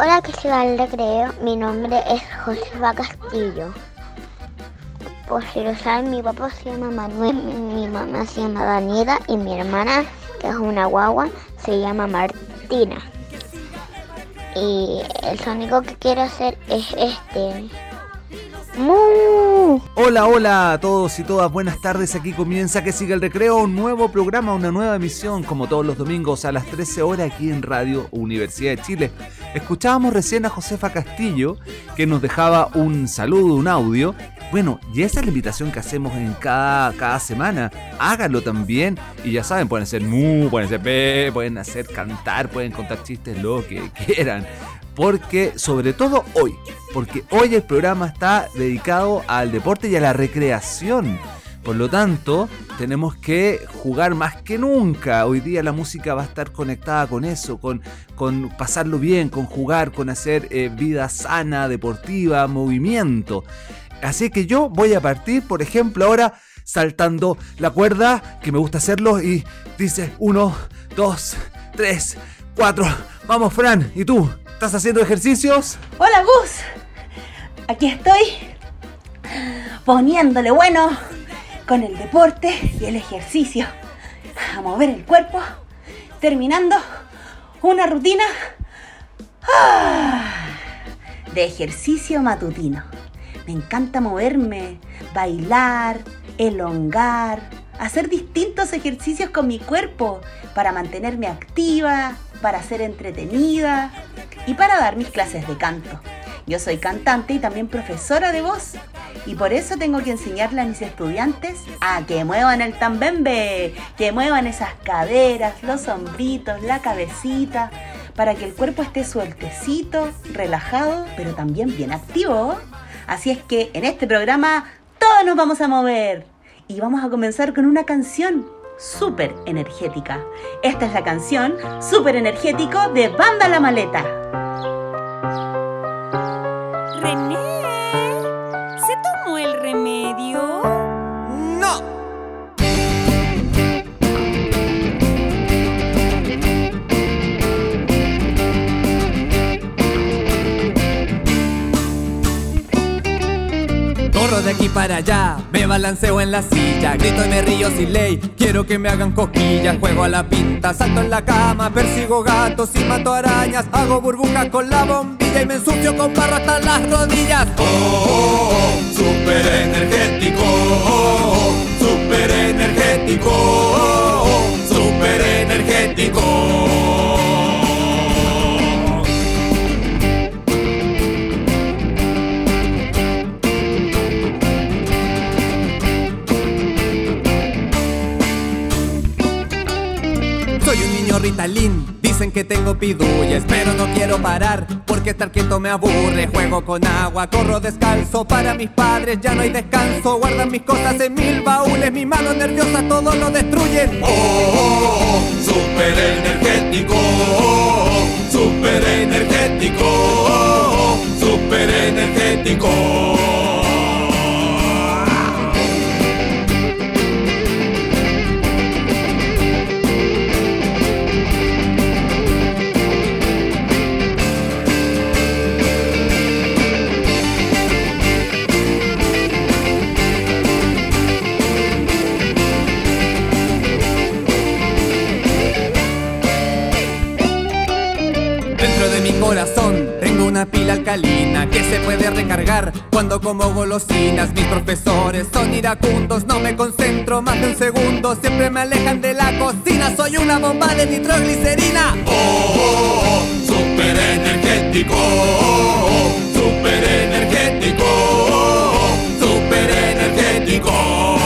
Hola, que siga el recreo. Mi nombre es Josefa Castillo. Por si lo saben, mi papá se llama Manuel, mi mamá se llama Daniela y mi hermana, que es una guagua, se llama Martina. Y el sonido que quiero hacer es este. Hola, hola a todos y todas, buenas tardes. Aquí comienza que siga el recreo, un nuevo programa, una nueva emisión, como todos los domingos a las 13 horas aquí en Radio Universidad de Chile. Escuchábamos recién a Josefa Castillo, que nos dejaba un saludo, un audio. Bueno, y esa es la invitación que hacemos en cada, cada semana. Háganlo también. Y ya saben, pueden hacer mu, pueden hacer pe, pueden hacer cantar, pueden contar chistes, lo que quieran porque sobre todo hoy, porque hoy el programa está dedicado al deporte y a la recreación. Por lo tanto, tenemos que jugar más que nunca. Hoy día la música va a estar conectada con eso, con, con pasarlo bien, con jugar, con hacer eh, vida sana, deportiva, movimiento. Así que yo voy a partir, por ejemplo, ahora saltando la cuerda, que me gusta hacerlo, y dice uno, dos, tres, cuatro. Vamos, Fran, ¿y tú? ¿Estás haciendo ejercicios? Hola Gus, aquí estoy poniéndole bueno con el deporte y el ejercicio. A mover el cuerpo, terminando una rutina ah, de ejercicio matutino. Me encanta moverme, bailar, elongar, hacer distintos ejercicios con mi cuerpo para mantenerme activa, para ser entretenida y para dar mis clases de canto. Yo soy cantante y también profesora de voz y por eso tengo que enseñarle a mis estudiantes a que muevan el tambembe, que muevan esas caderas, los hombritos, la cabecita, para que el cuerpo esté sueltecito, relajado, pero también bien activo. Así es que en este programa todos nos vamos a mover y vamos a comenzar con una canción súper energética. Esta es la canción Súper energético de Banda La Maleta. René, ¿se tomó el remedio? De aquí para allá, me balanceo en la silla, grito y me río sin ley, quiero que me hagan cosquillas, juego a la pinta, salto en la cama, persigo gatos y mato arañas, hago burbujas con la bombilla y me ensucio con barro hasta las rodillas. Oh, oh, oh, super energético, oh, oh, super energético, oh, oh, super energético. Ritalin, dicen que tengo pidulles, pero no quiero parar, porque estar quieto me aburre. Juego con agua, corro descalzo, para mis padres ya no hay descanso. Guardan mis cosas en mil baúles, mis manos nerviosas todo lo destruyen. Oh, oh, oh, super energético, super energético, super energético. Una pila alcalina que se puede recargar cuando como golosinas. Mis profesores son iracundos, no me concentro más de un segundo, siempre me alejan de la cocina. Soy una bomba de nitroglicerina. Oh, oh, oh, super energético, oh, oh, super energético, oh, oh, super energético. Oh,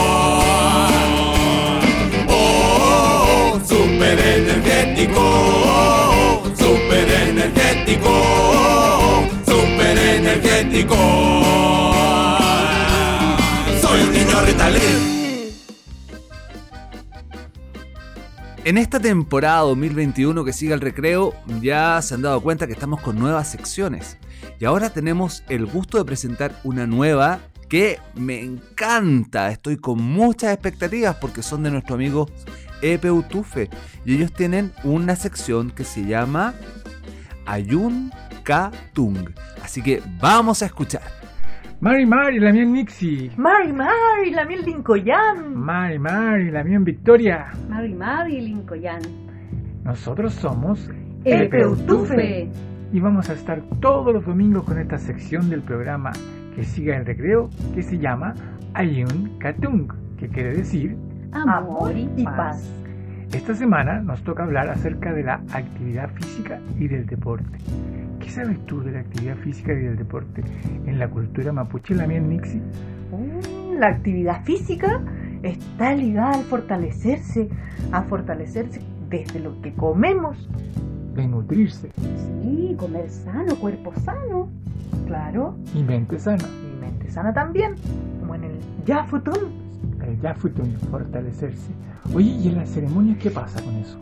oh, oh, super energético, oh, oh, super energético, super energético. niño Ritalin. En esta temporada 2021 que sigue el recreo, ya se han dado cuenta que estamos con nuevas secciones. Y ahora tenemos el gusto de presentar una nueva que me encanta. Estoy con muchas expectativas porque son de nuestro amigo Epe Utufe. Y ellos tienen una sección que se llama Ayun Katung. Así que vamos a escuchar. Mari Mari, la mía en Nixie. Mari Mari, la miel Lincoln. Mari Mari, la mía en Victoria. Mari Mari, Lincoln. Nosotros somos Epeutufe. y vamos a estar todos los domingos con esta sección del programa que siga el recreo que se llama Ayun Katung, que quiere decir Amor y paz. Esta semana nos toca hablar acerca de la actividad física y del deporte. ¿Qué sabes tú de la actividad física y del deporte en la cultura mapuche, la mía Nixie? Mm, La actividad física está ligada al fortalecerse, a fortalecerse desde lo que comemos. De nutrirse Sí, comer sano, cuerpo sano. Claro, y mente sana. y mente sana también, como en el Yafutun. El Yafutun, fortalecerse. Oye, ¿y en las ceremonias qué pasa con eso?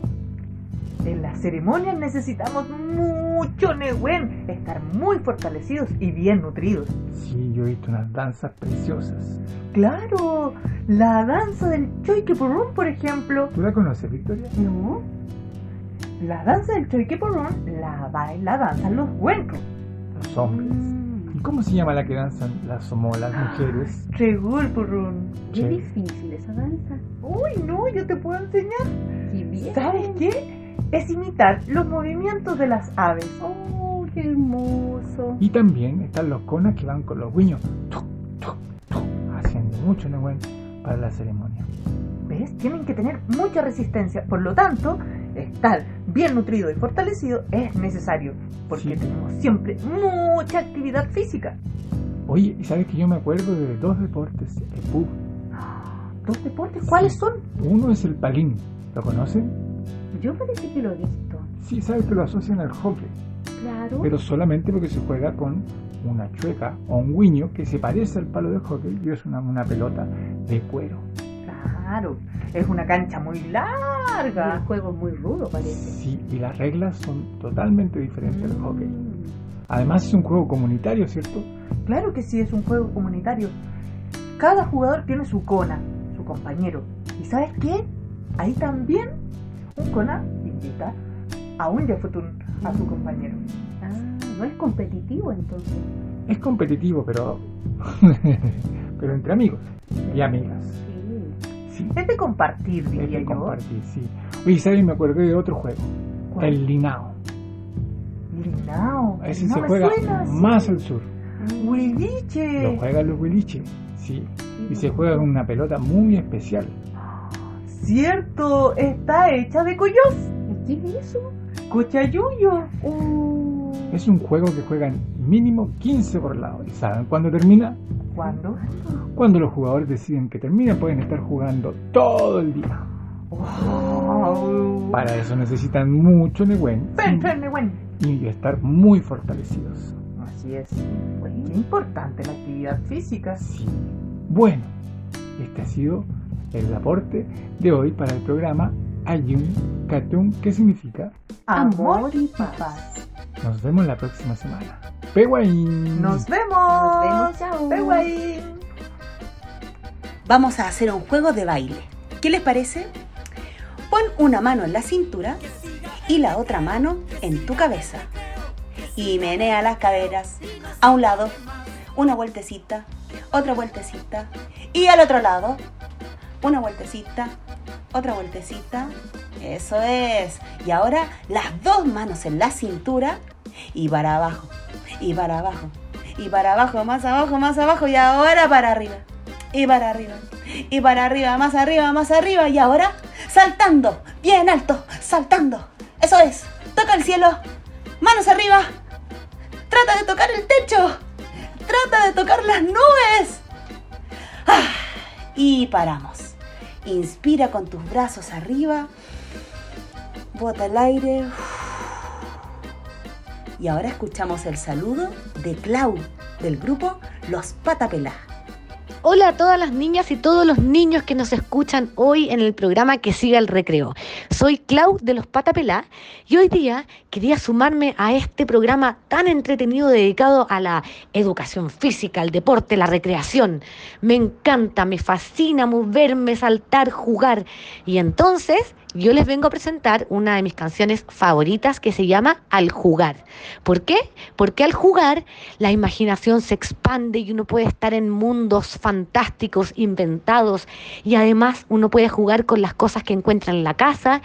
En las ceremonias necesitamos mucho Nehuen, estar muy fortalecidos y bien nutridos. Sí, yo he visto unas danzas preciosas. Claro, la danza del Choiquepurrún, por ejemplo. ¿Tú la conoces, Victoria? No. La danza del Choiquepurrún la baila, danzan los huencos. Los hombres. ¿Y cómo se llama la que danzan las homo, las mujeres? Regulpurrún. Che. difícil esa danza. Uy, no, yo te puedo enseñar. Qué bien. ¿Sabes qué? Es imitar los movimientos de las aves. Oh, qué hermoso. Y también están los conas que van con los guiños, tuc, tuc, tuc, haciendo mucho Nehuen para la ceremonia. ¿Ves? Tienen que tener mucha resistencia. Por lo tanto, estar bien nutrido y fortalecido es necesario. Porque Sí. tenemos siempre mucha actividad física. Oye, ¿y sabes que yo me acuerdo de dos deportes? El pub. ¿Dos deportes? ¿Cuáles Sí. son? Uno es el palín. ¿Lo conocen? Yo parece que lo he visto. Sí, sabes que lo asocian al hockey. Claro. pero solamente porque se juega con una chueca o un guiño que se parece al palo de hockey y es una, una pelota de cuero. Claro, es una cancha muy larga. el juego muy rudo, parece. Sí, y las reglas son totalmente diferentes al hockey. Mm. Además es un juego comunitario, ¿cierto? Claro que sí, es un juego comunitario. Cada jugador tiene su cona, su compañero. ¿Y sabes qué? Ahí también un cona invita a un Yafutun a su compañero. Ah, no es competitivo entonces. Es competitivo, pero pero entre amigos y amigas. Sí. Es de compartir, es diría de yo. compartir, sí. Oye, ¿sabes? Me acordé de otro juego, ¿Cuál? el Linao. Linao. Ese no se juega suena, sí. más al sur. Huiliche. Lo juegan los huiliches, sí. Y se juega con una pelota muy especial. Cierto, está hecha de coyos. ¿Y qué es eso? Cochayuyo. Es un juego que juegan mínimo 15 por lado. ¿Y saben cuándo termina? ¿Cuándo? Cuando los jugadores deciden que termina, pueden estar jugando todo el día. Wow. Para eso necesitan mucho ven. y estar muy fortalecidos. Así es. Qué importante la actividad física. Sí. Bueno, este ha sido el aporte de hoy para el programa Ayun Katun, que significa Amor y paz. nos vemos la próxima semana. Peguaín. Nos vemos. Nos vemos, chao. Peguay. Vamos a hacer un juego de baile. ¿Qué les parece? Pon una mano en la cintura y la otra mano en tu cabeza. Y menea las caderas a un lado, una vueltecita, otra vueltecita y al otro lado, una vueltecita, otra vueltecita. Eso es. Y ahora las dos manos en la cintura y para abajo, y para abajo, y para abajo, más abajo, más abajo y ahora para arriba, y para arriba, y para arriba, más arriba, más arriba y ahora saltando, bien alto, saltando. Eso es. Toca el cielo, manos arriba. Trata de tocar el techo. Trata de tocar las nubes. Ah, y paramos. Inspira con tus brazos arriba. Bota el aire. Y ahora escuchamos el saludo de Clau, del grupo Los Patapelá. Hola a todas las niñas y todos los niños que nos escuchan hoy en el programa que siga el recreo. Soy Clau de los Patapelá y hoy día quería sumarme a este programa tan entretenido dedicado a la educación física, al deporte, la recreación. Me encanta, me fascina moverme, saltar, jugar. Y entonces yo les vengo a presentar una de mis canciones favoritas que se llama Al jugar. ¿Por qué? Porque al jugar la imaginación se expande y uno puede estar en mundos fantásticos, inventados, y además uno puede jugar con las cosas que encuentra en la casa,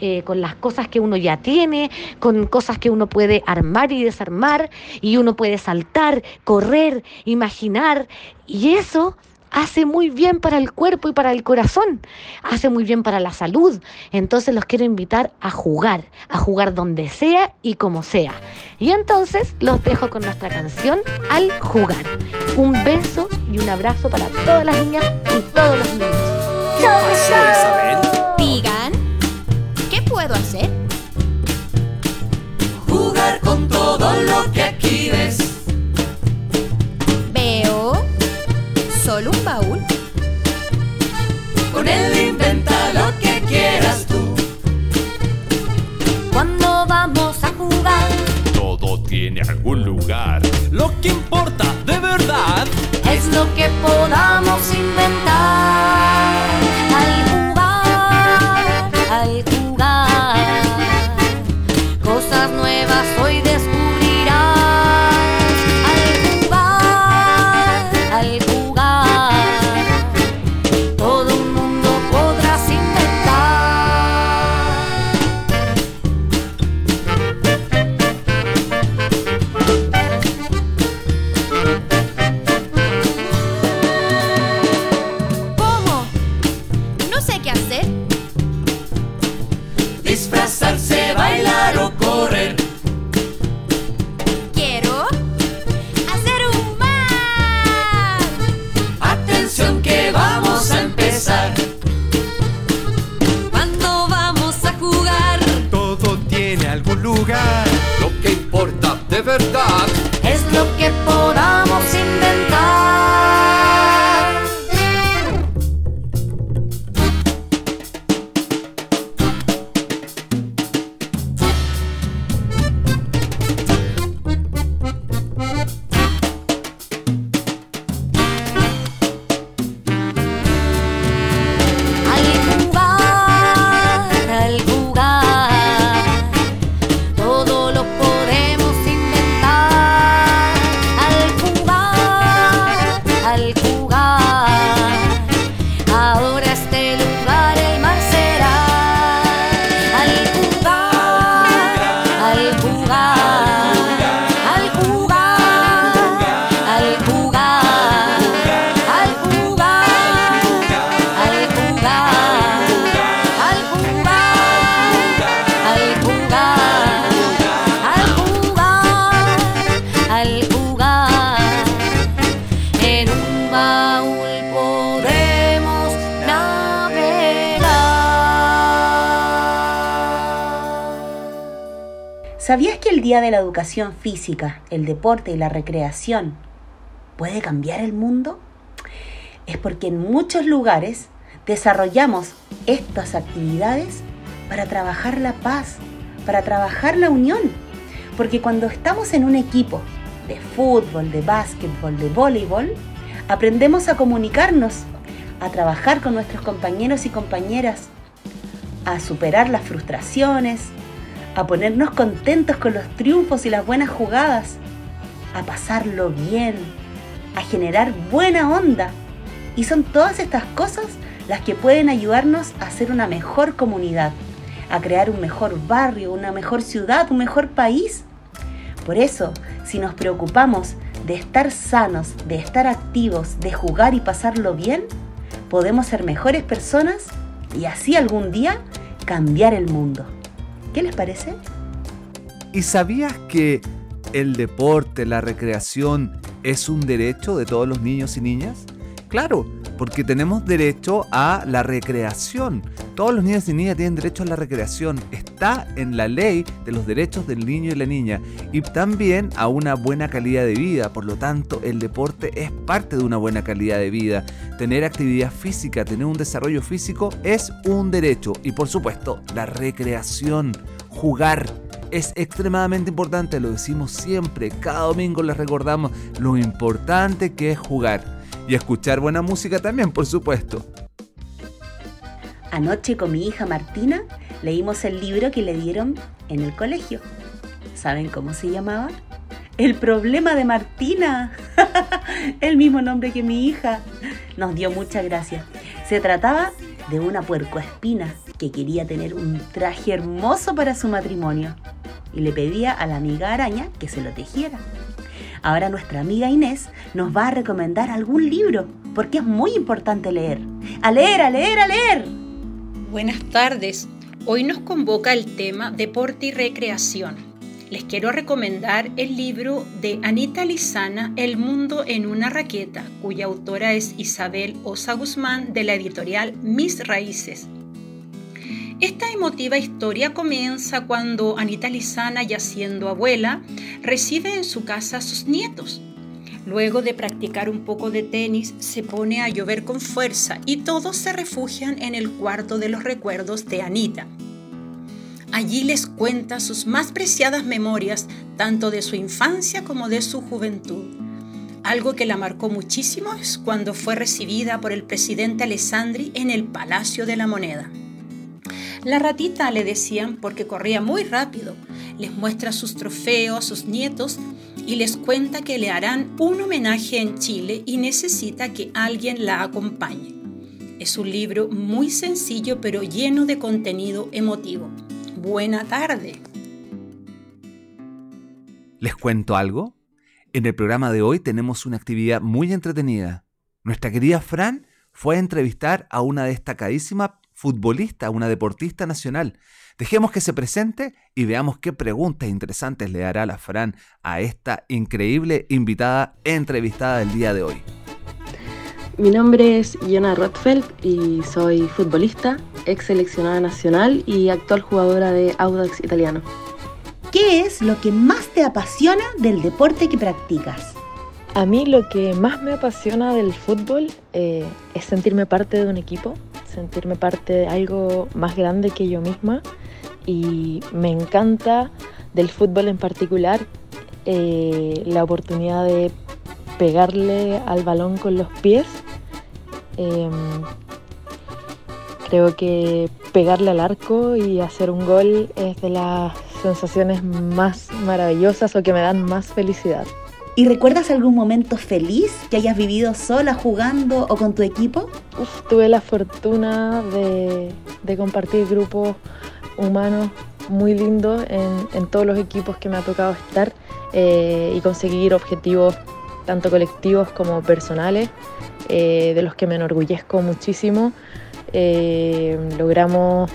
eh, con las cosas que uno ya tiene, con cosas que uno puede armar y desarmar, y uno puede saltar, correr, imaginar, y eso hace muy bien para el cuerpo y para el corazón, hace muy bien para la salud. Entonces los quiero invitar a jugar, a jugar donde sea y como sea. Y entonces los dejo con nuestra canción Al jugar. Un beso y un abrazo para todas las niñas y todos los niños. ¡Chao, Isabel? Digan, ¿qué puedo hacer? Jugar con todo lo que aquí ves. Solo un baúl. Con él inventa lo que quieras tú. Cuando vamos a jugar, Todo tiene algún lugar. Lo que importa de verdad es lo que podamos inventar. Al jugar, al algún lugar. Lo que importa de verdad Física, el deporte y la recreación puede cambiar el mundo? Es porque en muchos lugares desarrollamos estas actividades para trabajar la paz, para trabajar la unión. Porque cuando estamos en un equipo de fútbol, de básquetbol, de voleibol, aprendemos a comunicarnos, a trabajar con nuestros compañeros y compañeras, a superar las frustraciones, a ponernos contentos con los triunfos y las buenas jugadas, a pasarlo bien, a generar buena onda. Y son todas estas cosas las que pueden ayudarnos a ser una mejor comunidad, a crear un mejor barrio, una mejor ciudad, un mejor país. Por eso, si nos preocupamos de estar sanos, de estar activos, de jugar y pasarlo bien, podemos ser mejores personas y así algún día cambiar el mundo. ¿Qué les parece? ¿Y sabías que el deporte, la recreación es un derecho de todos los niños y niñas? Claro, porque tenemos derecho a la recreación. Todos los niños y niñas tienen derecho a la recreación. Está en la ley de los derechos del niño y la niña. Y también a una buena calidad de vida. Por lo tanto, el deporte es parte de una buena calidad de vida. Tener actividad física, tener un desarrollo físico es un derecho. Y por supuesto, la recreación, jugar. Es extremadamente importante, lo decimos siempre, cada domingo les recordamos lo importante que es jugar. Y escuchar buena música también, por supuesto. Anoche con mi hija Martina leímos el libro que le dieron en el colegio. ¿Saben cómo se llamaba? El problema de Martina. el mismo nombre que mi hija. Nos dio mucha gracia. Se trataba de una puercoespina que quería tener un traje hermoso para su matrimonio y le pedía a la amiga araña que se lo tejiera. Ahora nuestra amiga Inés nos va a recomendar algún libro, porque es muy importante leer. A leer, a leer, a leer. Buenas tardes. Hoy nos convoca el tema deporte y recreación. Les quiero recomendar el libro de Anita Lizana, El mundo en una raqueta, cuya autora es Isabel Osa Guzmán de la editorial Mis Raíces. Esta emotiva historia comienza cuando Anita Lizana, ya siendo abuela, recibe en su casa a sus nietos. Luego de practicar un poco de tenis, se pone a llover con fuerza y todos se refugian en el cuarto de los recuerdos de Anita. Allí les cuenta sus más preciadas memorias, tanto de su infancia como de su juventud. Algo que la marcó muchísimo es cuando fue recibida por el presidente Alessandri en el Palacio de la Moneda. La ratita le decían porque corría muy rápido. Les muestra sus trofeos a sus nietos y les cuenta que le harán un homenaje en Chile y necesita que alguien la acompañe. Es un libro muy sencillo pero lleno de contenido emotivo. Buena tarde. ¿Les cuento algo? En el programa de hoy tenemos una actividad muy entretenida. Nuestra querida Fran fue a entrevistar a una destacadísima futbolista, una deportista nacional. Dejemos que se presente y veamos qué preguntas interesantes le hará la Fran a esta increíble invitada entrevistada del día de hoy. Mi nombre es Iona Rothfeld y soy futbolista, ex seleccionada nacional y actual jugadora de Audax italiano. ¿Qué es lo que más te apasiona del deporte que practicas? A mí lo que más me apasiona del fútbol eh, es sentirme parte de un equipo, sentirme parte de algo más grande que yo misma y me encanta del fútbol en particular eh, la oportunidad de pegarle al balón con los pies. Em, creo que pegarle al arco y hacer un gol es de las sensaciones más maravillosas o que me dan más felicidad. ¿Y recuerdas algún momento feliz que hayas vivido sola jugando o con tu equipo? Tuve la fortuna de, compartir grupos humanos muy lindos en, en, todos los equipos que me ha tocado estar eh, y conseguir objetivos tanto colectivos como personales, eh, de los que me enorgullezco muchísimo. Eh, logramos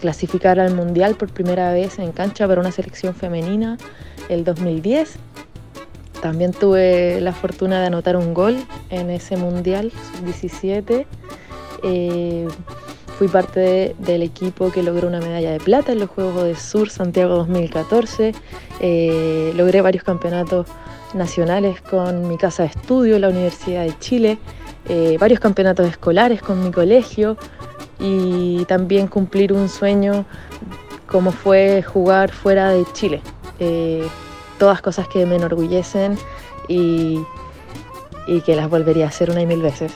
clasificar al Mundial por primera vez en cancha para una selección femenina el 2010. También tuve la fortuna de anotar un gol en ese Mundial 17. Eh, fui parte de, del equipo que logró una medalla de plata en los Juegos de Sur Santiago 2014. Eh, logré varios campeonatos nacionales con mi casa de estudio, la Universidad de Chile. Eh, varios campeonatos escolares con mi colegio y también cumplir un sueño como fue jugar fuera de Chile. Todas cosas que me enorgullecen y, y que las volvería a hacer una y mil veces.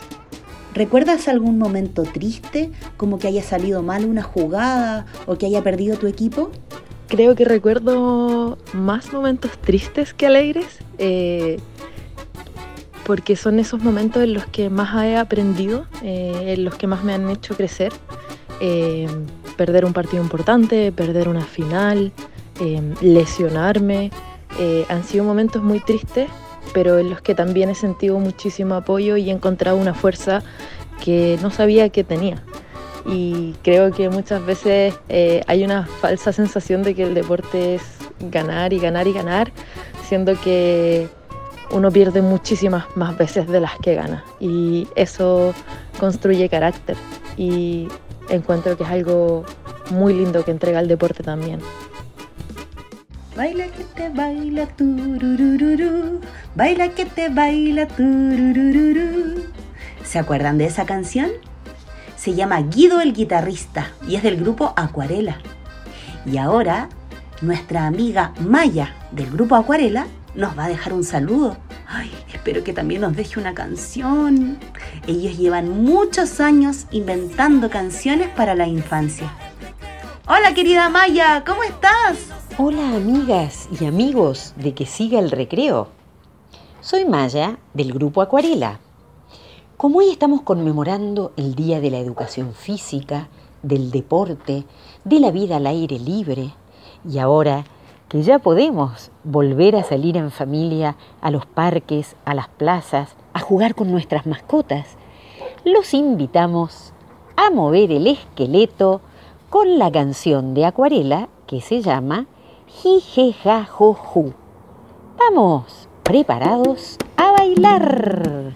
¿Recuerdas algún momento triste, como que haya salido mal una jugada o que haya perdido tu equipo? Creo que recuerdo más momentos tristes que alegres, eh, porque son esos momentos en los que más he aprendido, eh, en los que más me han hecho crecer. Eh, perder un partido importante, perder una final, eh, lesionarme. Eh, han sido momentos muy tristes, pero en los que también he sentido muchísimo apoyo y he encontrado una fuerza que no sabía que tenía. Y creo que muchas veces eh, hay una falsa sensación de que el deporte es ganar y ganar y ganar, siendo que uno pierde muchísimas más veces de las que gana. Y eso construye carácter. Y encuentro que es algo muy lindo que entrega el deporte también. Baila que te baila tururururu, baila que te baila tururururu. ¿Se acuerdan de esa canción? Se llama Guido el guitarrista y es del grupo Acuarela. Y ahora nuestra amiga Maya del grupo Acuarela nos va a dejar un saludo. Ay, espero que también nos deje una canción. Ellos llevan muchos años inventando canciones para la infancia. Hola querida Maya, ¿cómo estás? Hola amigas y amigos de Que Siga el Recreo. Soy Maya del grupo Acuarela. Como hoy estamos conmemorando el Día de la Educación Física, del deporte, de la vida al aire libre, y ahora que ya podemos volver a salir en familia a los parques, a las plazas, a jugar con nuestras mascotas, los invitamos a mover el esqueleto con la canción de Acuarela que se llama Jijejajoju. Vamos, preparados a bailar.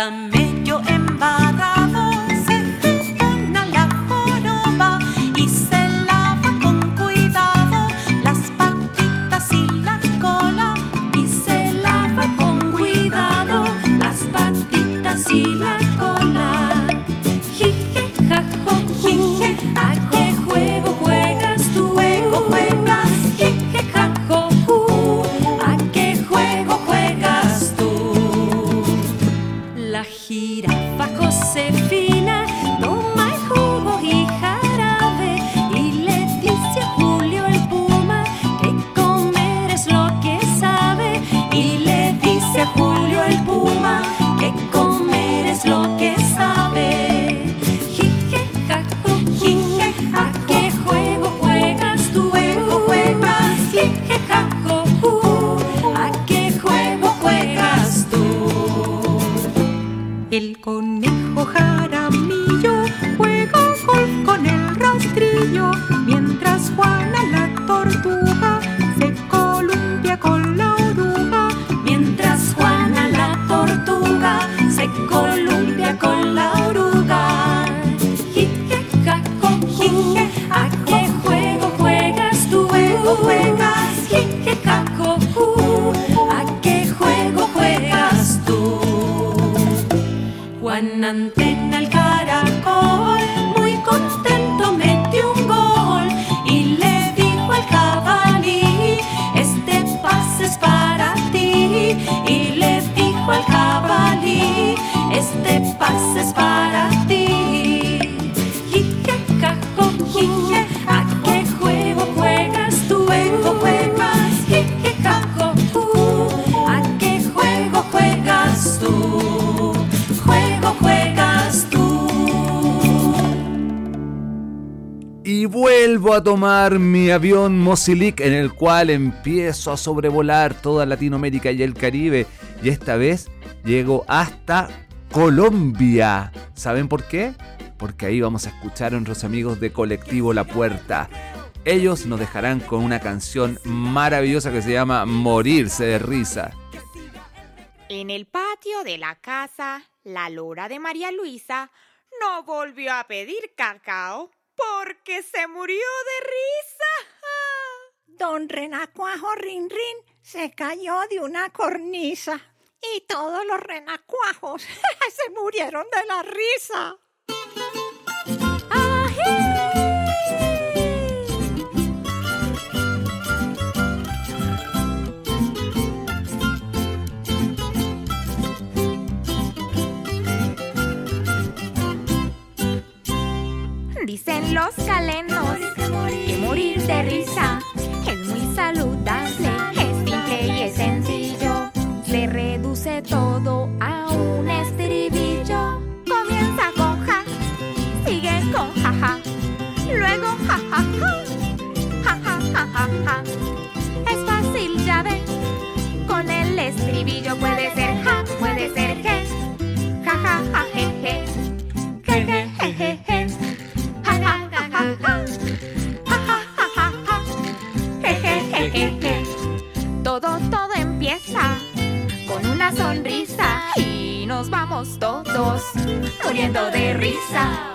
¿A a tomar mi avión Mosilic en el cual empiezo a sobrevolar toda Latinoamérica y el Caribe. Y esta vez llego hasta Colombia. ¿Saben por qué? Porque ahí vamos a escuchar a nuestros amigos de Colectivo La Puerta. Ellos nos dejarán con una canción maravillosa que se llama Morirse de risa. En el patio de la casa, la lora de María Luisa no volvió a pedir cacao porque se murió de risa. Don Renacuajo Rin Rin se cayó de una cornisa y todos los renacuajos se murieron de la risa. Dicen los calenos que morir de risa es muy saludable, es simple y es sencillo. Se reduce todo a un estribillo. Comienza con ja, sigue con ja ja, luego ja ja ja, ja ja ja ja. Es fácil, ya ven, con el estribillo puede ser ja, puede ser je, ja ja ja je je, je je je je todos muriendo de risa.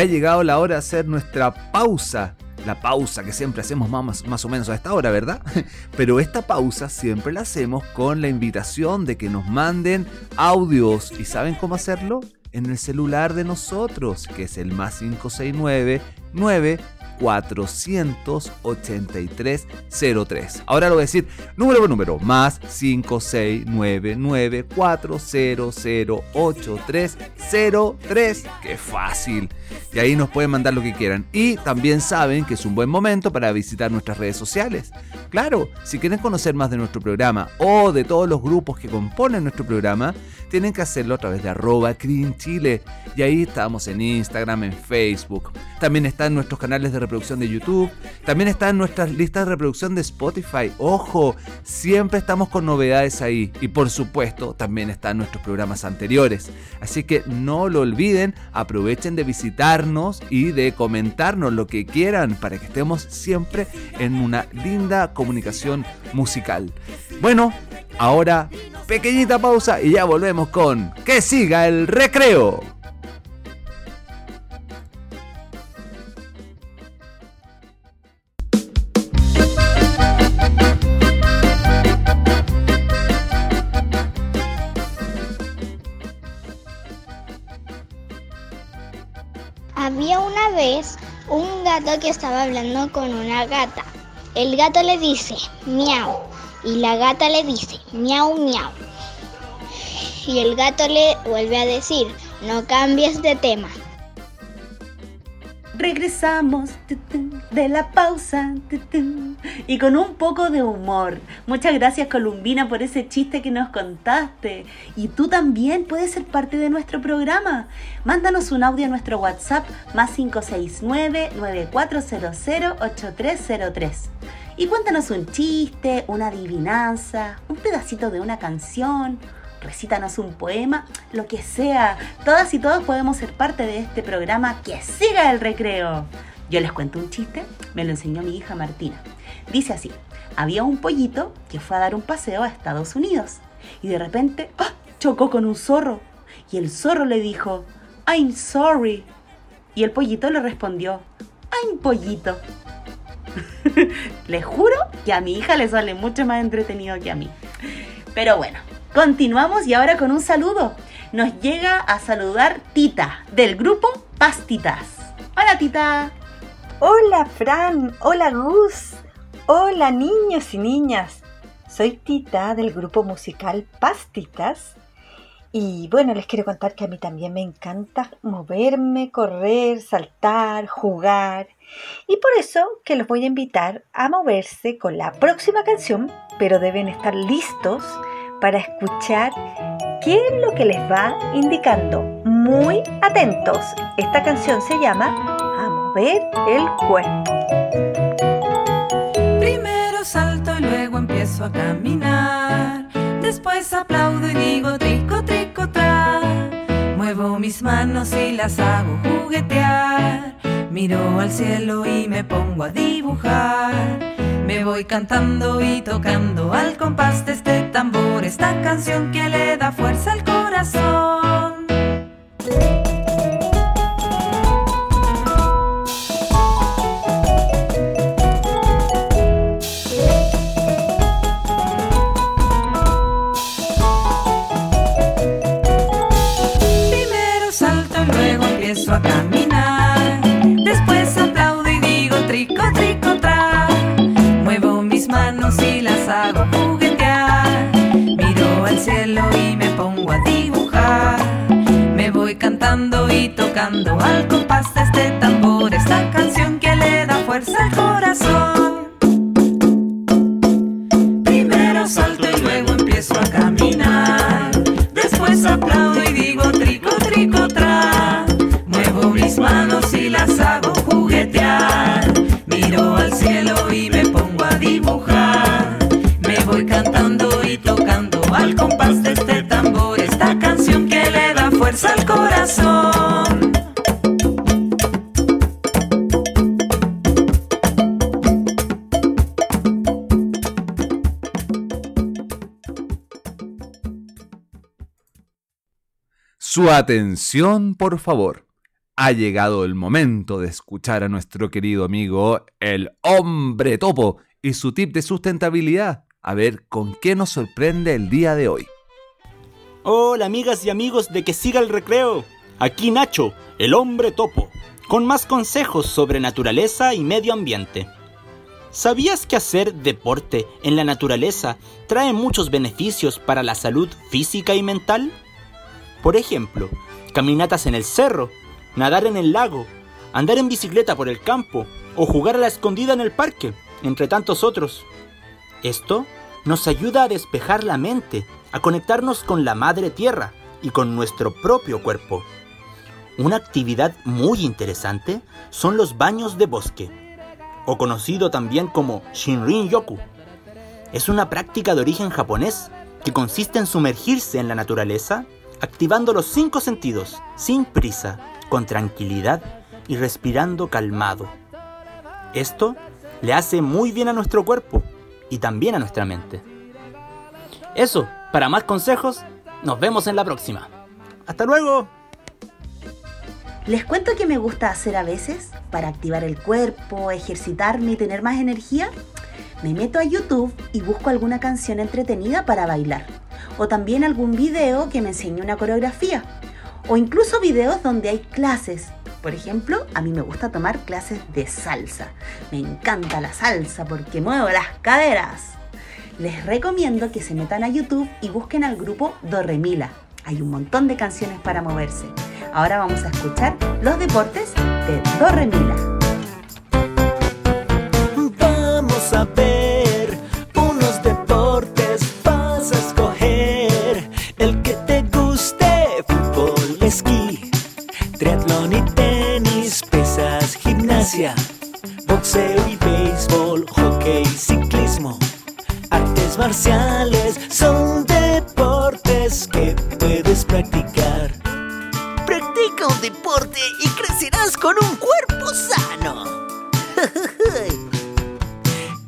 Ha llegado la hora de hacer nuestra pausa. La pausa que siempre hacemos más, más o menos a esta hora, ¿verdad? Pero esta pausa siempre la hacemos con la invitación de que nos manden audios. ¿Y saben cómo hacerlo? En el celular de nosotros, que es el más 569 9 48303. Ahora lo voy a decir número por número. Más 56994008303. ¡Qué fácil! Y ahí nos pueden mandar lo que quieran. Y también saben que es un buen momento para visitar nuestras redes sociales. Claro, si quieren conocer más de nuestro programa o de todos los grupos que componen nuestro programa, tienen que hacerlo a través de arroba Chile. Y ahí estamos en Instagram, en Facebook. También están nuestros canales de reproducción de YouTube. También están nuestras listas de reproducción de Spotify. Ojo, siempre estamos con novedades ahí. Y por supuesto, también están nuestros programas anteriores. Así que no lo olviden, aprovechen de visitarnos y de comentarnos lo que quieran para que estemos siempre en una linda comunicación musical. Bueno, ahora pequeñita pausa y ya volvemos con Que siga el recreo. Había una vez un gato que estaba hablando con una gata. El gato le dice miau y la gata le dice miau miau. Y el gato le vuelve a decir no cambies de tema. Regresamos de la pausa y con un poco de humor. Muchas gracias Columbina por ese chiste que nos contaste. Y tú también puedes ser parte de nuestro programa. Mándanos un audio a nuestro WhatsApp más 569-9400-8303. Y cuéntanos un chiste, una adivinanza, un pedacito de una canción recítanos un poema, lo que sea. Todas y todos podemos ser parte de este programa que siga el recreo. Yo les cuento un chiste, me lo enseñó mi hija Martina. Dice así, había un pollito que fue a dar un paseo a Estados Unidos y de repente ¡ah! chocó con un zorro y el zorro le dijo, I'm sorry. Y el pollito le respondió, I'm pollito. les juro que a mi hija le sale mucho más entretenido que a mí. Pero bueno, Continuamos y ahora con un saludo. Nos llega a saludar Tita, del grupo Pastitas. Hola Tita. Hola Fran, hola Gus, hola niños y niñas. Soy Tita del grupo musical Pastitas. Y bueno, les quiero contar que a mí también me encanta moverme, correr, saltar, jugar. Y por eso que los voy a invitar a moverse con la próxima canción, pero deben estar listos para escuchar qué es lo que les va indicando. Muy atentos. Esta canción se llama A mover el cuerpo. Primero salto y luego empiezo a caminar. Después aplaudo y digo trico, trico, tra. Muevo mis manos y las hago juguetear. Miro al cielo y me pongo a dibujar. Me voy cantando y tocando al compás de este tambor esta canción que le da fuerza al corazón. Cantando y tocando al compás de este tambor. Esta canción que le da fuerza al corazón. Primero salto y luego empiezo a caminar. Después aplaudo y digo trico, trico, tra. Muevo mis manos y las hago juguetear. Le da fuerza al corazón. Su atención, por favor. Ha llegado el momento de escuchar a nuestro querido amigo, el hombre topo, y su tip de sustentabilidad. A ver con qué nos sorprende el día de hoy. Hola amigas y amigos de que siga el recreo. Aquí Nacho, el hombre topo, con más consejos sobre naturaleza y medio ambiente. ¿Sabías que hacer deporte en la naturaleza trae muchos beneficios para la salud física y mental? Por ejemplo, caminatas en el cerro, nadar en el lago, andar en bicicleta por el campo o jugar a la escondida en el parque, entre tantos otros. Esto nos ayuda a despejar la mente, a conectarnos con la madre tierra y con nuestro propio cuerpo. Una actividad muy interesante son los baños de bosque, o conocido también como Shinrin Yoku. Es una práctica de origen japonés que consiste en sumergirse en la naturaleza, activando los cinco sentidos, sin prisa, con tranquilidad y respirando calmado. Esto le hace muy bien a nuestro cuerpo y también a nuestra mente. Eso, para más consejos, nos vemos en la próxima. ¡Hasta luego! Les cuento que me gusta hacer a veces para activar el cuerpo, ejercitarme y tener más energía. Me meto a YouTube y busco alguna canción entretenida para bailar. O también algún video que me enseñe una coreografía. O incluso videos donde hay clases. Por ejemplo, a mí me gusta tomar clases de salsa. Me encanta la salsa porque muevo las caderas. Les recomiendo que se metan a YouTube y busquen al grupo Dorremila. Hay un montón de canciones para moverse. Ahora vamos a escuchar los deportes de Dorremila. Vamos a ver unos deportes, vas a escoger el que te guste, fútbol, esquí, triatlón y tenis, pesas, gimnasia, boxeo y marciales, son deportes que puedes practicar. Practica un deporte y crecerás con un cuerpo sano.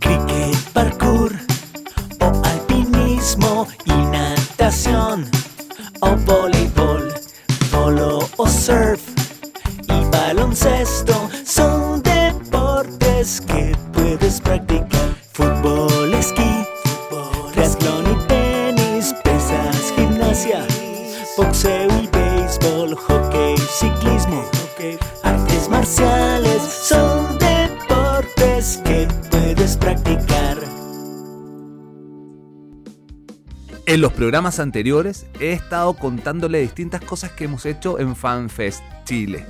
Cricket, parkour o alpinismo y natación o voleibol, polo o surf y baloncesto son deportes que puedes practicar. Boxeo y béisbol, hockey, ciclismo, artes marciales son deportes que puedes practicar. En los programas anteriores he estado contándole distintas cosas que hemos hecho en FanFest Chile.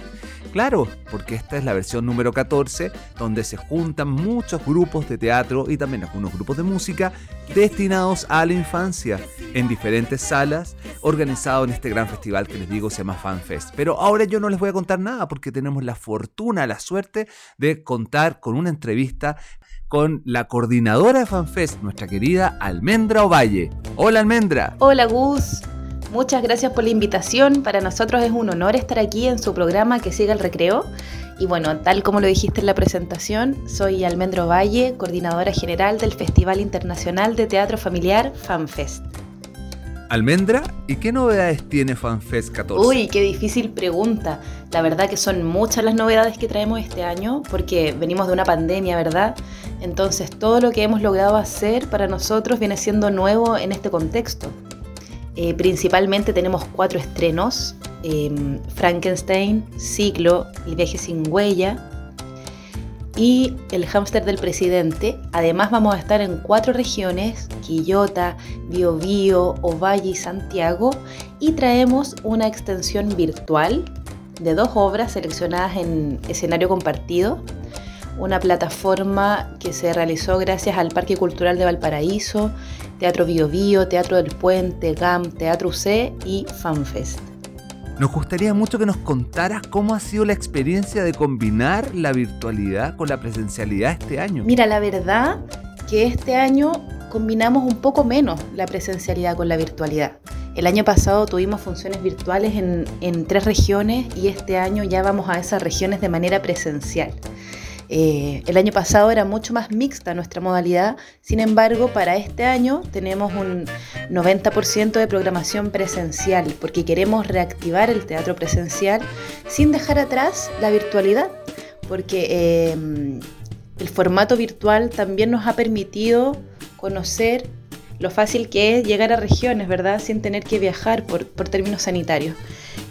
Claro, porque esta es la versión número 14, donde se juntan muchos grupos de teatro y también algunos grupos de música destinados a la infancia en diferentes salas, organizado en este gran festival que les digo se llama FanFest. Pero ahora yo no les voy a contar nada porque tenemos la fortuna, la suerte de contar con una entrevista con la coordinadora de FanFest, nuestra querida Almendra Ovalle. Hola Almendra. Hola Gus, muchas gracias por la invitación. Para nosotros es un honor estar aquí en su programa Que siga el recreo. Y bueno, tal como lo dijiste en la presentación, soy Almendra Valle, coordinadora general del Festival Internacional de Teatro Familiar FanFest. Almendra, ¿y qué novedades tiene FanFest 14? Uy, qué difícil pregunta. La verdad que son muchas las novedades que traemos este año porque venimos de una pandemia, ¿verdad? Entonces todo lo que hemos logrado hacer para nosotros viene siendo nuevo en este contexto. Eh, principalmente tenemos cuatro estrenos. eh, Frankenstein, Ciclo, El viaje sin huella. y el hámster del presidente. Además vamos a estar en cuatro regiones, Quillota, Biobío, Ovalle y Santiago, y traemos una extensión virtual de dos obras seleccionadas en escenario compartido, una plataforma que se realizó gracias al Parque Cultural de Valparaíso, Teatro Biobío, Teatro del Puente, GAM, Teatro UC y FanFest. Nos gustaría mucho que nos contaras cómo ha sido la experiencia de combinar la virtualidad con la presencialidad este año. Mira, la verdad que este año combinamos un poco menos la presencialidad con la virtualidad. El año pasado tuvimos funciones virtuales en, en tres regiones y este año ya vamos a esas regiones de manera presencial. Eh, el año pasado era mucho más mixta nuestra modalidad, sin embargo, para este año tenemos un 90% de programación presencial, porque queremos reactivar el teatro presencial sin dejar atrás la virtualidad, porque eh, el formato virtual también nos ha permitido conocer lo fácil que es llegar a regiones, ¿verdad? Sin tener que viajar por, por términos sanitarios.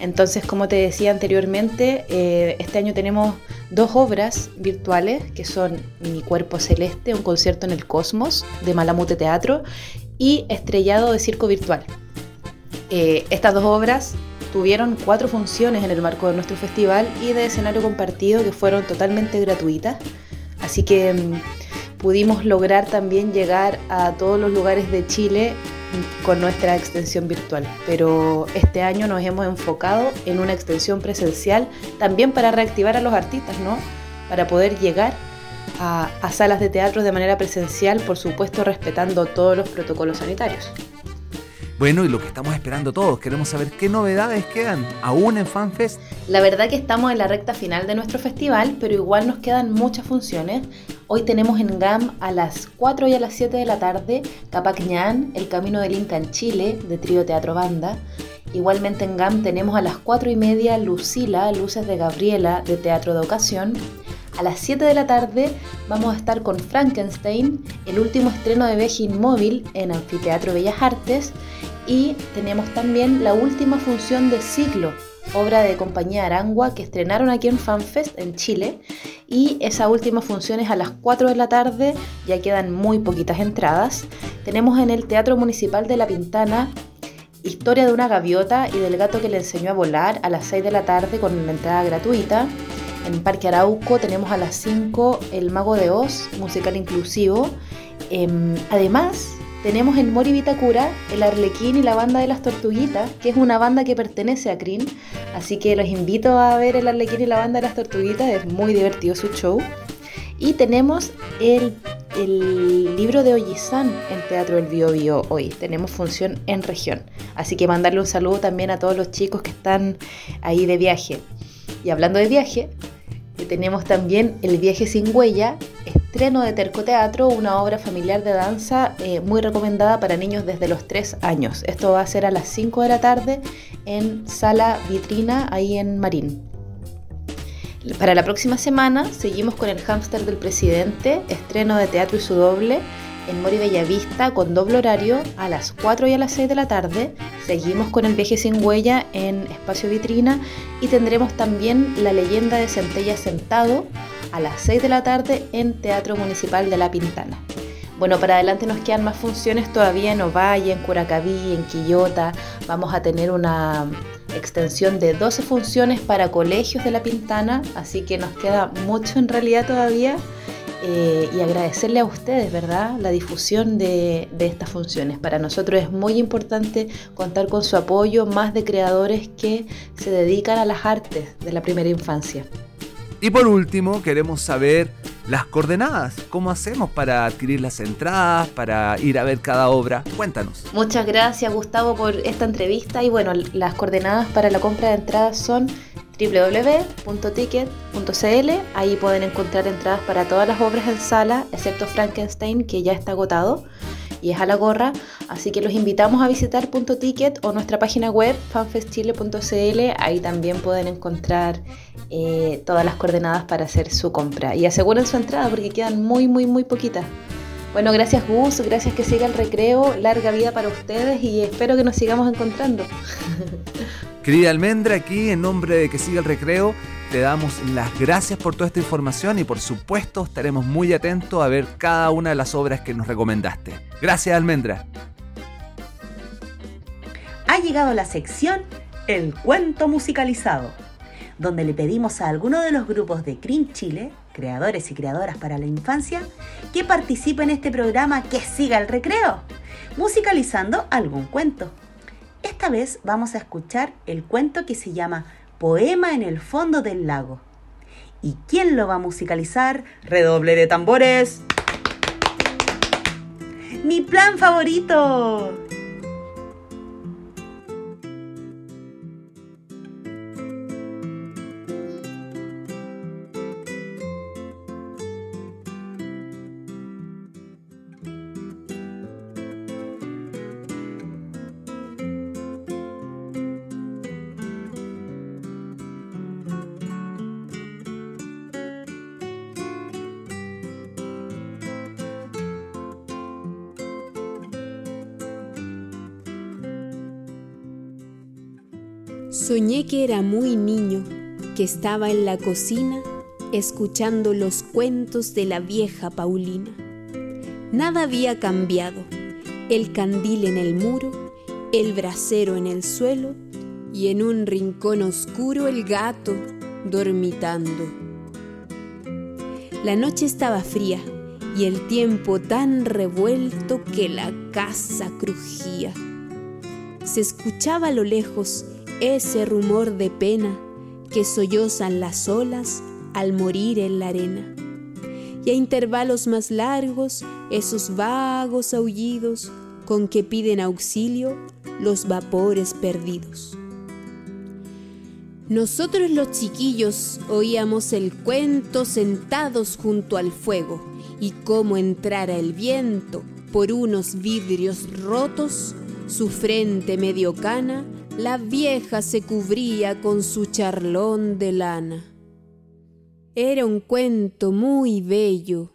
Entonces, como te decía anteriormente, eh, este año tenemos dos obras virtuales que son Mi Cuerpo Celeste, un concierto en el Cosmos de Malamute Teatro y Estrellado de Circo Virtual. Eh, estas dos obras tuvieron cuatro funciones en el marco de nuestro festival y de escenario compartido que fueron totalmente gratuitas. Así que mm, pudimos lograr también llegar a todos los lugares de Chile con nuestra extensión virtual, pero este año nos hemos enfocado en una extensión presencial también para reactivar a los artistas, ¿no? Para poder llegar a, a salas de teatro de manera presencial, por supuesto respetando todos los protocolos sanitarios. Bueno, y lo que estamos esperando todos, queremos saber qué novedades quedan aún en FanFest. La verdad que estamos en la recta final de nuestro festival, pero igual nos quedan muchas funciones. Hoy tenemos en GAM a las 4 y a las 7 de la tarde Capacñán, El Camino del Inca en Chile, de Trío Teatro Banda. Igualmente en GAM tenemos a las 4 y media Lucila, Luces de Gabriela, de Teatro de Ocasión. A las 7 de la tarde vamos a estar con Frankenstein, el último estreno de Veja Inmóvil en Anfiteatro Bellas Artes. Y tenemos también la última función de Ciclo, obra de Compañía Arangua que estrenaron aquí en FanFest en Chile. Y esa última función es a las 4 de la tarde, ya quedan muy poquitas entradas. Tenemos en el Teatro Municipal de La Pintana Historia de una gaviota y del gato que le enseñó a volar a las 6 de la tarde con una entrada gratuita. En Parque Arauco tenemos a las 5 El Mago de Oz, musical inclusivo. Em, además, tenemos en Mori Vitacura el Arlequín y la banda de las Tortuguitas, que es una banda que pertenece a CRIN. Así que los invito a ver el Arlequín y la banda de las Tortuguitas, es muy divertido su show. Y tenemos el, el libro de Ollizán en Teatro del Bio Bio hoy. Tenemos función en región. Así que mandarle un saludo también a todos los chicos que están ahí de viaje. Y hablando de viaje, tenemos también El viaje sin huella, estreno de Terco Teatro, una obra familiar de danza eh, muy recomendada para niños desde los 3 años. Esto va a ser a las 5 de la tarde en Sala Vitrina, ahí en Marín. Para la próxima semana seguimos con El hámster del presidente, estreno de teatro y su doble en Mori Bellavista con doble horario a las 4 y a las 6 de la tarde. Seguimos con el viaje sin huella en Espacio Vitrina y tendremos también La leyenda de Centella Sentado a las 6 de la tarde en Teatro Municipal de La Pintana. Bueno, para adelante nos quedan más funciones todavía en Ovalle, en Curacaví, en Quillota. Vamos a tener una extensión de 12 funciones para colegios de La Pintana, así que nos queda mucho en realidad todavía. Eh, y agradecerle a ustedes, ¿verdad?, la difusión de, de, estas funciones. Para nosotros es muy importante contar con su apoyo, más de creadores que se dedican a las artes de la primera infancia. Y por último, queremos saber las coordenadas. ¿Cómo hacemos para adquirir las entradas, para ir a ver cada obra? Cuéntanos. Muchas gracias, Gustavo, por esta entrevista. Y bueno, las coordenadas para la compra de entradas son www.ticket.cl. Ahí pueden encontrar entradas para todas las obras en sala, excepto Frankenstein, que ya está agotado y es a la gorra. Así que los invitamos a visitar punto .ticket o nuestra página web fanfestchile.cl. Ahí también pueden encontrar eh, todas las coordenadas para hacer su compra. Y aseguren su entrada porque quedan muy, muy, muy poquitas. Bueno, gracias Gus, gracias que siga el recreo, larga vida para ustedes y espero que nos sigamos encontrando. Querida Almendra, aquí en nombre de que siga el recreo, te damos las gracias por toda esta información y por supuesto estaremos muy atentos a ver cada una de las obras que nos recomendaste. Gracias, Almendra. Ha llegado la sección El cuento musicalizado, donde le pedimos a alguno de los grupos de Cream Chile, creadores y creadoras para la infancia, que participe en este programa que siga el recreo, musicalizando algún cuento. Esta vez vamos a escuchar el cuento que se llama Poema en el fondo del lago. ¿Y quién lo va a musicalizar? Redoble de tambores. Mi plan favorito. Soñé que era muy niño, que estaba en la cocina escuchando los cuentos de la vieja Paulina. Nada había cambiado, el candil en el muro, el brasero en el suelo y en un rincón oscuro el gato dormitando. La noche estaba fría y el tiempo tan revuelto que la casa crujía. Se escuchaba a lo lejos ese rumor de pena que sollozan las olas al morir en la arena. Y a intervalos más largos, esos vagos aullidos con que piden auxilio los vapores perdidos. Nosotros los chiquillos oíamos el cuento sentados junto al fuego y cómo entrara el viento por unos vidrios rotos, su frente medio cana la vieja se cubría con su charlón de lana. Era un cuento muy bello.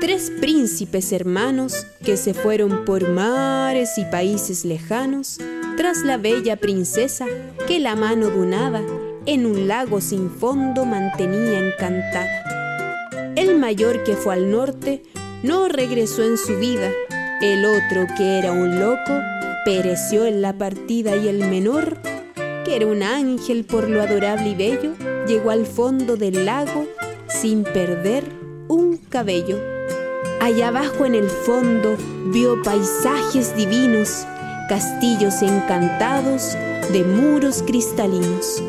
Tres príncipes hermanos que se fueron por mares y países lejanos tras la bella princesa que la mano dunada en un lago sin fondo mantenía encantada. El mayor que fue al norte no regresó en su vida. El otro que era un loco pereció en la partida y el menor, que era un ángel por lo adorable y bello, llegó al fondo del lago sin perder un cabello. Allá abajo en el fondo vio paisajes divinos, castillos encantados de muros cristalinos.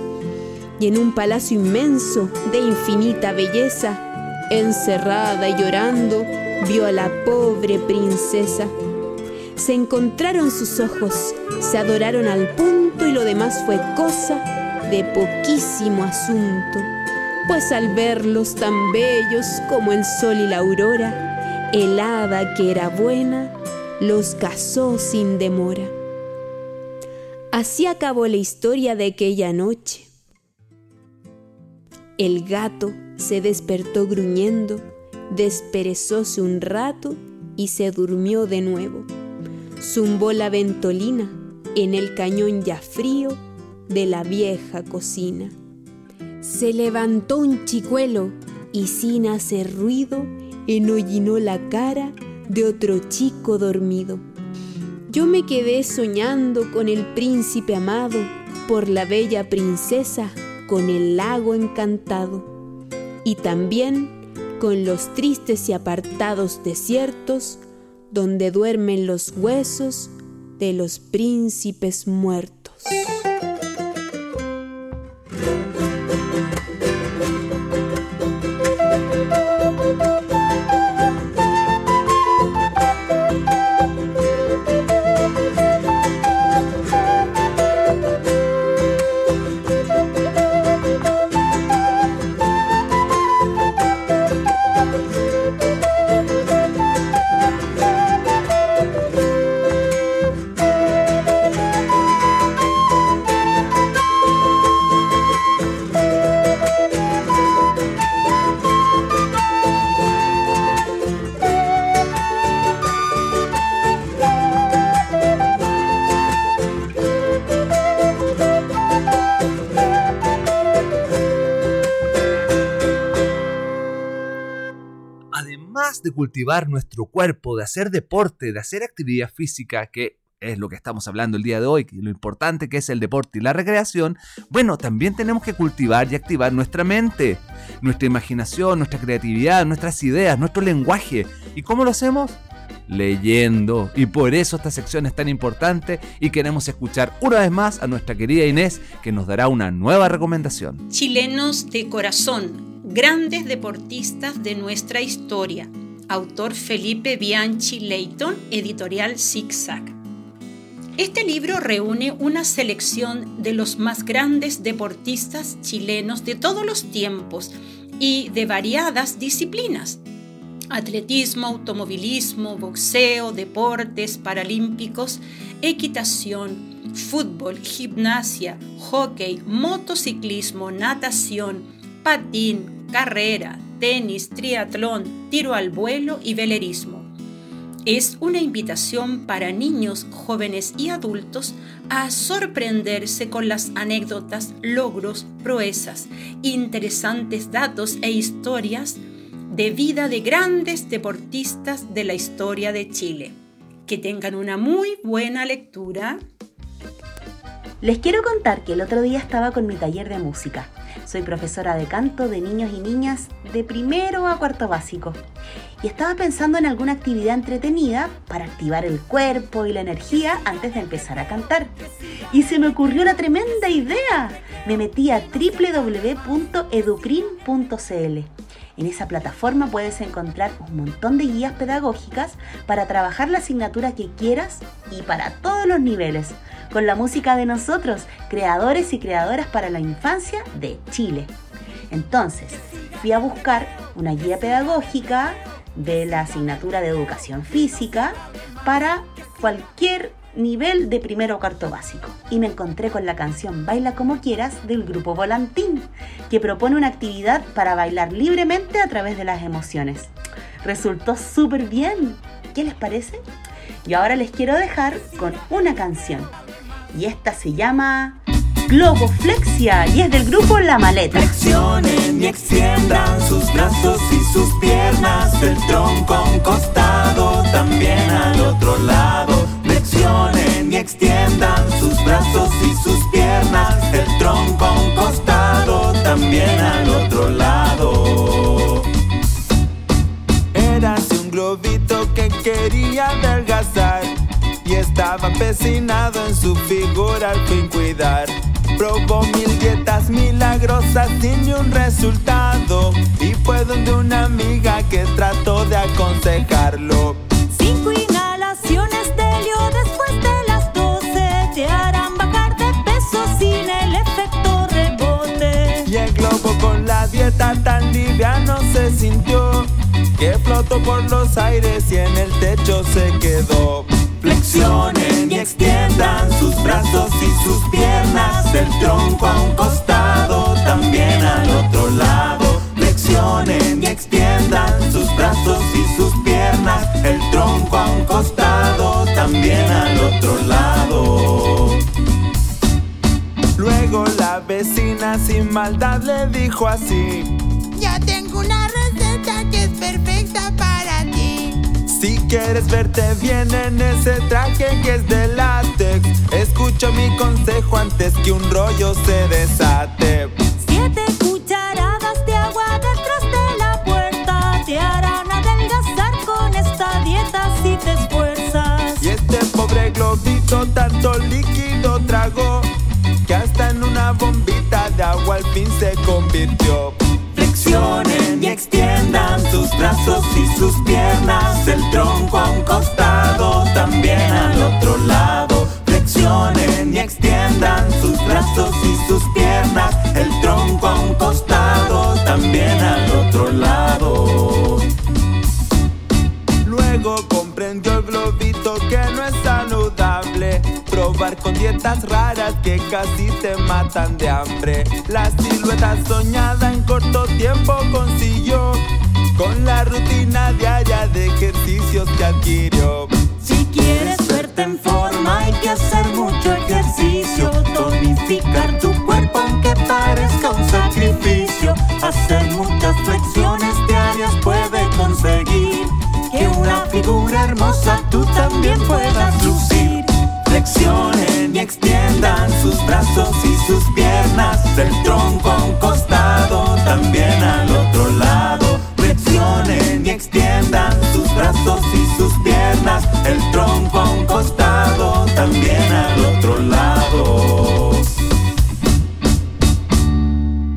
Y en un palacio inmenso de infinita belleza, encerrada y llorando, vio a la pobre princesa. Se encontraron sus ojos, se adoraron al punto y lo demás fue cosa de poquísimo asunto. Pues al verlos tan bellos como el sol y la aurora, el hada que era buena los casó sin demora. Así acabó la historia de aquella noche. El gato se despertó gruñendo, desperezóse un rato y se durmió de nuevo. Zumbó la ventolina en el cañón ya frío de la vieja cocina. Se levantó un chicuelo y sin hacer ruido enhollinó la cara de otro chico dormido. Yo me quedé soñando con el príncipe amado, por la bella princesa, con el lago encantado y también con los tristes y apartados desiertos donde duermen los huesos de los príncipes muertos. Cultivar nuestro cuerpo, de hacer deporte, de hacer actividad física, que es lo que estamos hablando el día de hoy, lo importante que es el deporte y la recreación, bueno, también tenemos que cultivar y activar nuestra mente, nuestra imaginación, nuestra creatividad, nuestras ideas, nuestro lenguaje. ¿Y cómo lo hacemos? leyendo. Y por eso esta sección es tan importante y queremos escuchar una vez más a nuestra querida Inés que nos dará una nueva recomendación. Chilenos de corazón, grandes deportistas de nuestra historia. Autor Felipe Bianchi Leighton, editorial Zigzag. Este libro reúne una selección de los más grandes deportistas chilenos de todos los tiempos y de variadas disciplinas. Atletismo, automovilismo, boxeo, deportes paralímpicos, equitación, fútbol, gimnasia, hockey, motociclismo, natación, patín, carrera, tenis, triatlón, tiro al vuelo y velerismo es una invitación para niños, jóvenes y adultos a sorprenderse con las anécdotas, logros, proezas, interesantes datos e historias de vida de grandes deportistas de la historia de Chile. Que tengan una muy buena lectura. Les quiero contar que el otro día estaba con mi taller de música. Soy profesora de canto de niños y niñas de primero a cuarto básico y estaba pensando en alguna actividad entretenida para activar el cuerpo y la energía antes de empezar a cantar. Y se me ocurrió la tremenda idea. Me metí a www.educrin.cl. En esa plataforma puedes encontrar un montón de guías pedagógicas para trabajar la asignatura que quieras y para todos los niveles, con la música de nosotros, creadores y creadoras para la infancia de Chile. Entonces, fui a buscar una guía pedagógica de la asignatura de educación física para cualquier nivel de primero cuarto básico. Y me encontré con la canción Baila como quieras del grupo Volantín, que propone una actividad para bailar libremente a través de las emociones. Resultó súper bien. ¿Qué les parece? Y ahora les quiero dejar con una canción. Y esta se llama Globoflexia y es del grupo La Maleta. Flexionen y extiendan sus brazos y sus piernas, del tronco a también al otro lado. Y extiendan sus brazos y sus piernas, del tronco a un costado, también al otro lado. Eras un globito que quería adelgazar y estaba empecinado en su figura al fin cuidar. Probó mil dietas milagrosas sin ni un resultado. Y fue donde una amiga que trató de aconsejarlo. Cinco inhalaciones de helio después de las 12 te harán bajar de peso sin el efecto rebote. Y el globo con la dieta tan liviano se sintió que flotó por los aires y en el techo se quedó. Flexionen y extiendan sus brazos y sus piernas, del tronco a un costado, también al otro lado. Flexionen y extiendan sus brazos y sus piernas, el tronco a un costado, también al otro lado. Luego la vecina sin maldad le dijo así. Ya tengo una receta que es perfecta para ti. Si quieres verte bien en ese traje que es de látex, escucha mi consejo antes que un rollo se desate. Siete globito tanto líquido tragó que hasta en una bombita de agua al fin se convirtió. Flexionen y extiendan sus brazos y sus piernas, el tronco a un costado, también al otro lado. Flexionen y extiendan sus brazos con dietas raras que casi te matan de hambre. La silueta soñada en corto tiempo consiguió con la rutina diaria de ejercicios que adquirió. Si quieres verte en forma hay que hacer mucho ejercicio, tonificar tu cuerpo aunque parezca un sacrificio, hacer muchas flexiones diarias puede conseguir hermosa, tú también puedas lucir. Flexionen y extiendan sus brazos y sus piernas del tronco a un costado, también al otro lado. Flexionen y extiendan sus brazos y sus piernas, el tronco a un costado, también al otro lado.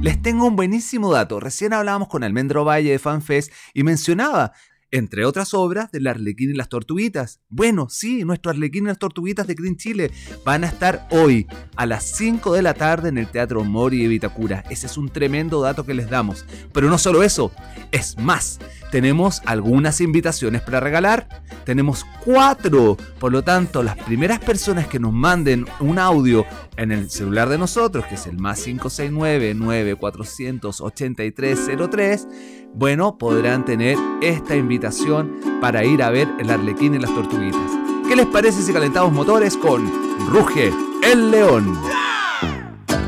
Les tengo un buenísimo dato. Recién hablábamos con Almendro Valle de FanFest y mencionaba entre otras obras, del Arlequín y las Tortuguitas. Bueno, sí, nuestro Arlequín y las Tortuguitas de Green Chile van a estar hoy a las 5 de la tarde en el Teatro Mori de Vitacura. Ese es un tremendo dato que les damos. Pero no solo eso, es más, tenemos algunas invitaciones para regalar. Tenemos cuatro. Por lo tanto, las primeras personas que nos manden un audio en el celular de nosotros, que es el más 569-9483-03, bueno, podrán tener esta invitación para ir a ver el Arlequín y las Tortuguitas. ¿Qué les parece si calentamos motores con Ruge el León?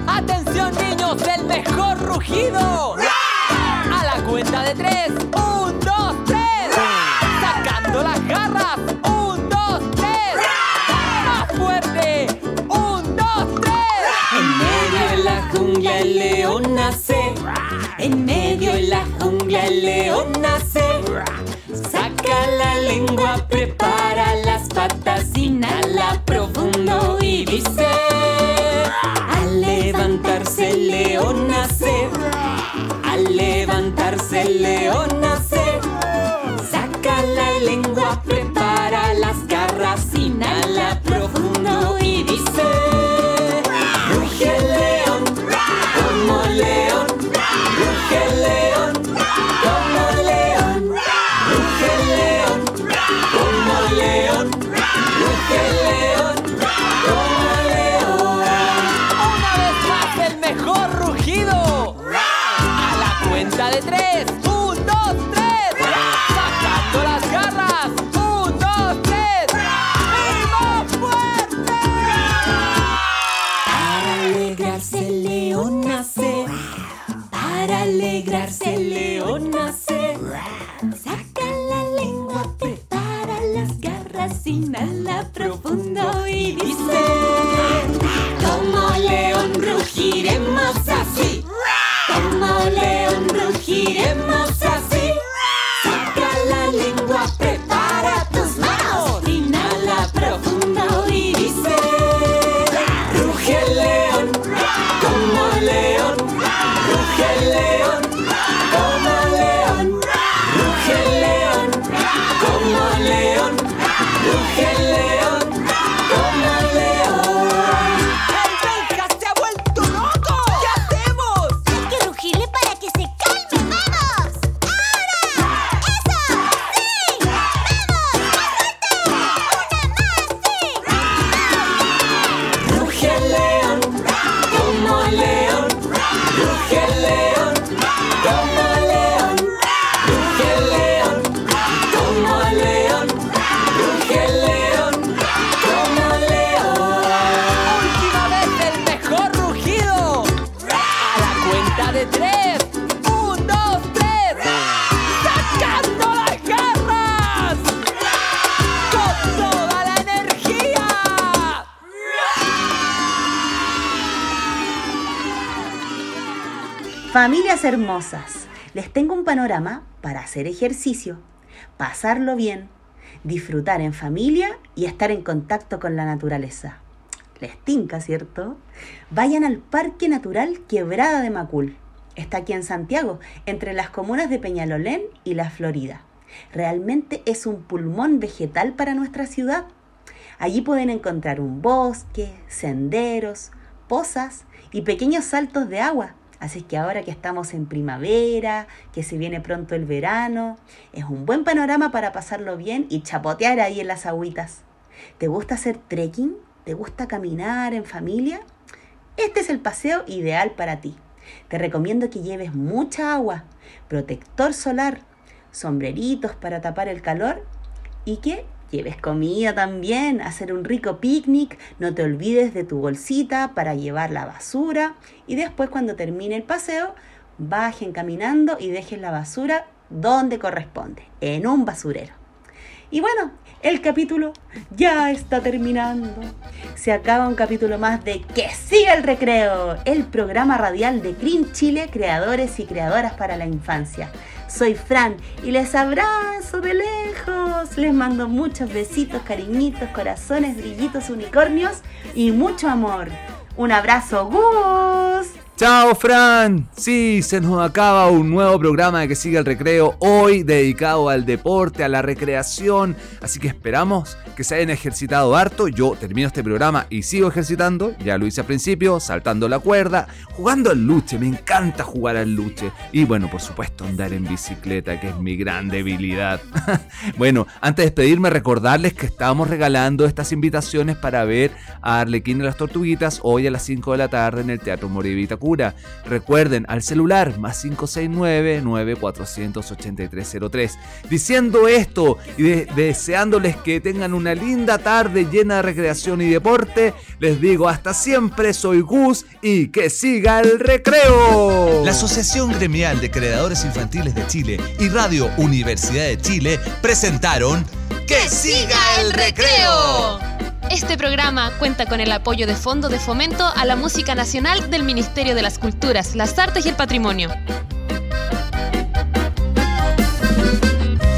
¡Atención niños! ¡El mejor rugido! A la cuenta de tres. ¡Un, En medio de la jungla el león nace. Saca la lengua, prepara las patas, inhala profundo y dice. Al levantarse el león nace. Al levantarse el león nace. Les tengo un panorama para hacer ejercicio, pasarlo bien, disfrutar en familia y estar en contacto con la naturaleza. Les tinca, ¿cierto? Vayan al Parque Natural Quebrada de Macul. Está aquí en Santiago, entre las comunas de Peñalolén y La Florida. Realmente es un pulmón vegetal para nuestra ciudad. Allí pueden encontrar un bosque, senderos, pozas y pequeños saltos de agua. Así que ahora que estamos en primavera, que se viene pronto el verano, es un buen panorama para pasarlo bien y chapotear ahí en las agüitas. ¿Te gusta hacer trekking? ¿Te gusta caminar en familia? Este es el paseo ideal para ti. Te recomiendo que lleves mucha agua, protector solar, sombreritos para tapar el calor y que lleves comida también, hacer un rico picnic, no te olvides de tu bolsita para llevar la basura y después cuando termine el paseo bajen caminando y dejen la basura donde corresponde, en un basurero. Y bueno, el capítulo ya está terminando. Se acaba un capítulo más de Que siga el recreo, el programa radial de Green Chile, creadores y creadoras para la infancia. Soy Fran y les abrazo de lejos. Les mando muchos besitos, cariñitos, corazones, brillitos, unicornios y mucho amor. Un abrazo, Gus. Chao, Fran. Sí, se nos acaba un nuevo programa de que sigue el recreo, hoy dedicado al deporte, a la recreación. Así que esperamos que se hayan ejercitado harto. Yo termino este programa y sigo ejercitando. Ya lo hice al principio, saltando la cuerda, jugando al luche. Me encanta jugar al luche. Y bueno, por supuesto, andar en bicicleta, que es mi gran debilidad. bueno, antes de despedirme, recordarles que estábamos regalando estas invitaciones para ver a Arlequín y las Tortuguitas hoy a las 5 de la tarde en el Teatro Moribita Recuerden, al celular más 569-948303. Diciendo esto y deseándoles que tengan una linda tarde llena de recreación y deporte, les digo hasta siempre, soy Gus y que siga el recreo. La Asociación Gremial de Creadores Infantiles de Chile y Radio Universidad de Chile presentaron ¡Que siga el recreo! Este programa cuenta con el apoyo de Fondo de Fomento a la Música Nacional del Ministerio de las Culturas, las Artes y el Patrimonio.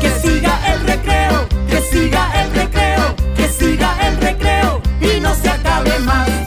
Que siga el recreo, que siga el recreo, que siga el recreo y no se acabe más.